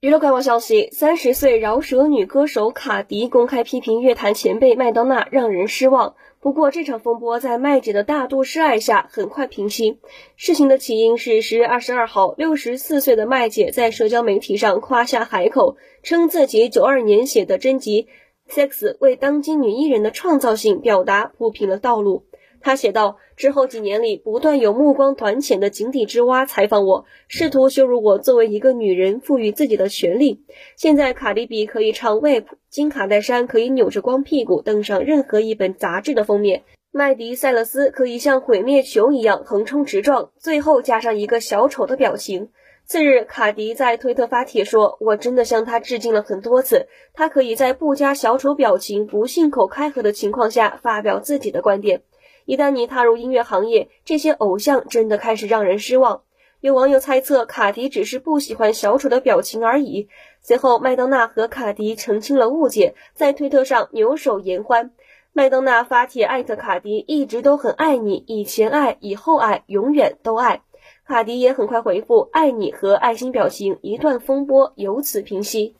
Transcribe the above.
娱乐快报消息：三十岁饶舌女歌手卡迪公开批评乐坛前辈麦当娜，让人失望。不过，这场风波在麦姐的大度示爱下很快平息。事情的起因是十月二十二号，六十四岁的麦姐在社交媒体上夸下海口，称自己九二年写的真集《Sex》为当今女艺人的创造性表达铺平了道路。他写道：“之后几年里，不断有目光短浅的井底之蛙采访我，试图羞辱我作为一个女人赋予自己的权利。现在，卡迪比可以唱《Whip》，金卡戴珊可以扭着光屁股登上任何一本杂志的封面，麦迪塞勒斯可以像毁灭球一样横冲直撞，最后加上一个小丑的表情。”次日，卡迪在推特发帖说：“我真的向他致敬了很多次，他可以在不加小丑表情、不信口开河的情况下发表自己的观点。”一旦你踏入音乐行业，这些偶像真的开始让人失望。有网友猜测，卡迪只是不喜欢小丑的表情而已。随后，麦当娜和卡迪澄清了误解，在推特上扭手言欢。麦当娜发帖艾特卡迪，一直都很爱你，以前爱，以后爱，永远都爱。卡迪也很快回复爱你和爱心表情，一段风波由此平息。